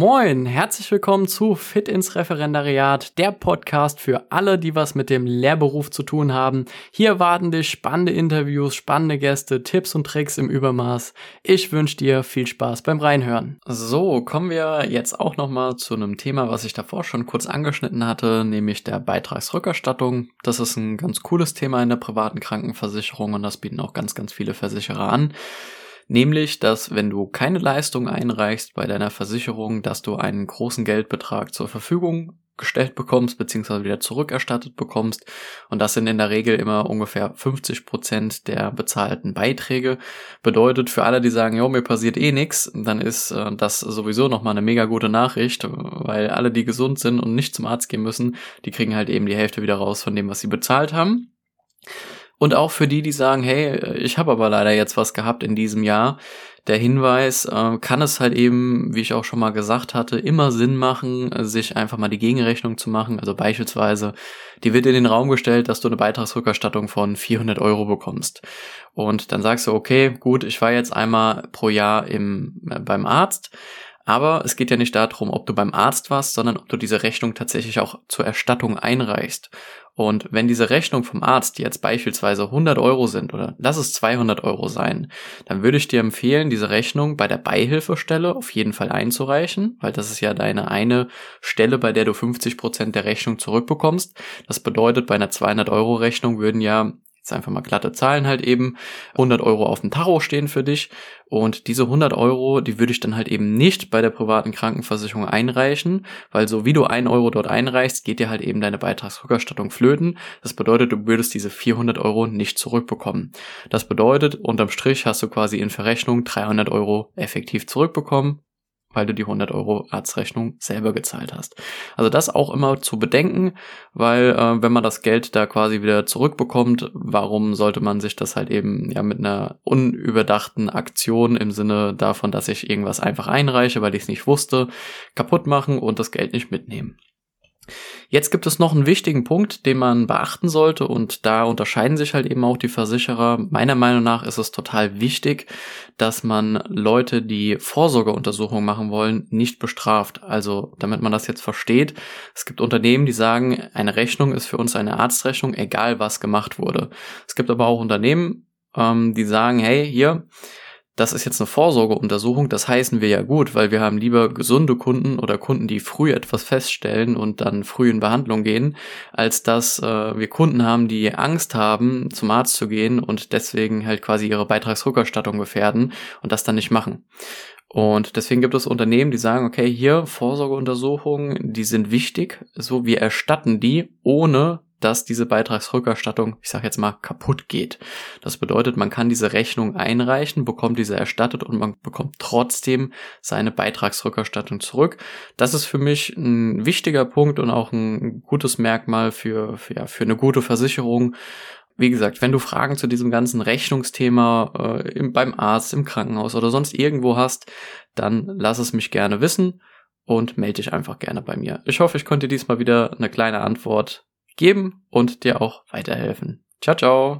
Moin, herzlich willkommen zu Fit ins Referendariat, der Podcast für alle, die was mit dem Lehrberuf zu tun haben. Hier warten dich spannende Interviews, spannende Gäste, Tipps und Tricks im Übermaß. Ich wünsche dir viel Spaß beim Reinhören. So, kommen wir jetzt auch nochmal zu einem Thema, was ich davor schon kurz angeschnitten hatte, nämlich der Beitragsrückerstattung. Das ist ein ganz cooles Thema in der privaten Krankenversicherung und das bieten auch ganz, ganz viele Versicherer an. Nämlich, dass wenn du keine Leistung einreichst bei deiner Versicherung, dass du einen großen Geldbetrag zur Verfügung gestellt bekommst, beziehungsweise wieder zurückerstattet bekommst. Und das sind in der Regel immer ungefähr 50 Prozent der bezahlten Beiträge. Bedeutet für alle, die sagen, jo, mir passiert eh nix, dann ist äh, das sowieso nochmal eine mega gute Nachricht, weil alle, die gesund sind und nicht zum Arzt gehen müssen, die kriegen halt eben die Hälfte wieder raus von dem, was sie bezahlt haben. Und auch für die, die sagen, hey, ich habe aber leider jetzt was gehabt in diesem Jahr. Der Hinweis, äh, kann es halt eben, wie ich auch schon mal gesagt hatte, immer Sinn machen, sich einfach mal die Gegenrechnung zu machen. Also beispielsweise, die wird in den Raum gestellt, dass du eine Beitragsrückerstattung von 400 Euro bekommst. Und dann sagst du, okay, gut, ich war jetzt einmal pro Jahr im, äh, beim Arzt. Aber es geht ja nicht darum, ob du beim Arzt warst, sondern ob du diese Rechnung tatsächlich auch zur Erstattung einreichst. Und wenn diese Rechnung vom Arzt jetzt beispielsweise 100 Euro sind oder lass es 200 Euro sein, dann würde ich dir empfehlen, diese Rechnung bei der Beihilfestelle auf jeden Fall einzureichen, weil das ist ja deine eine Stelle, bei der du 50 Prozent der Rechnung zurückbekommst. Das bedeutet, bei einer 200 Euro Rechnung würden ja jetzt einfach mal glatte Zahlen halt eben, 100 Euro auf dem Tacho stehen für dich und diese 100 Euro, die würde ich dann halt eben nicht bei der privaten Krankenversicherung einreichen, weil so wie du 1 Euro dort einreichst, geht dir halt eben deine Beitragsrückerstattung flöten. Das bedeutet, du würdest diese 400 Euro nicht zurückbekommen. Das bedeutet, unterm Strich hast du quasi in Verrechnung 300 Euro effektiv zurückbekommen weil du die 100 Euro Arztrechnung selber gezahlt hast. Also das auch immer zu bedenken, weil äh, wenn man das Geld da quasi wieder zurückbekommt, warum sollte man sich das halt eben ja mit einer unüberdachten Aktion im Sinne davon, dass ich irgendwas einfach einreiche, weil ich es nicht wusste, kaputt machen und das Geld nicht mitnehmen. Jetzt gibt es noch einen wichtigen Punkt, den man beachten sollte und da unterscheiden sich halt eben auch die Versicherer. Meiner Meinung nach ist es total wichtig, dass man Leute, die Vorsorgeuntersuchungen machen wollen, nicht bestraft. Also, damit man das jetzt versteht, es gibt Unternehmen, die sagen, eine Rechnung ist für uns eine Arztrechnung, egal was gemacht wurde. Es gibt aber auch Unternehmen, ähm, die sagen, hey, hier, das ist jetzt eine Vorsorgeuntersuchung, das heißen wir ja gut, weil wir haben lieber gesunde Kunden oder Kunden, die früh etwas feststellen und dann früh in Behandlung gehen, als dass äh, wir Kunden haben, die Angst haben, zum Arzt zu gehen und deswegen halt quasi ihre Beitragsrückerstattung gefährden und das dann nicht machen. Und deswegen gibt es Unternehmen, die sagen, okay, hier Vorsorgeuntersuchungen, die sind wichtig, so wir erstatten die, ohne dass diese Beitragsrückerstattung, ich sage jetzt mal, kaputt geht. Das bedeutet, man kann diese Rechnung einreichen, bekommt diese erstattet und man bekommt trotzdem seine Beitragsrückerstattung zurück. Das ist für mich ein wichtiger Punkt und auch ein gutes Merkmal für, für, ja, für eine gute Versicherung. Wie gesagt, wenn du Fragen zu diesem ganzen Rechnungsthema äh, im, beim Arzt, im Krankenhaus oder sonst irgendwo hast, dann lass es mich gerne wissen und melde dich einfach gerne bei mir. Ich hoffe, ich konnte diesmal wieder eine kleine Antwort geben und dir auch weiterhelfen. Ciao, ciao.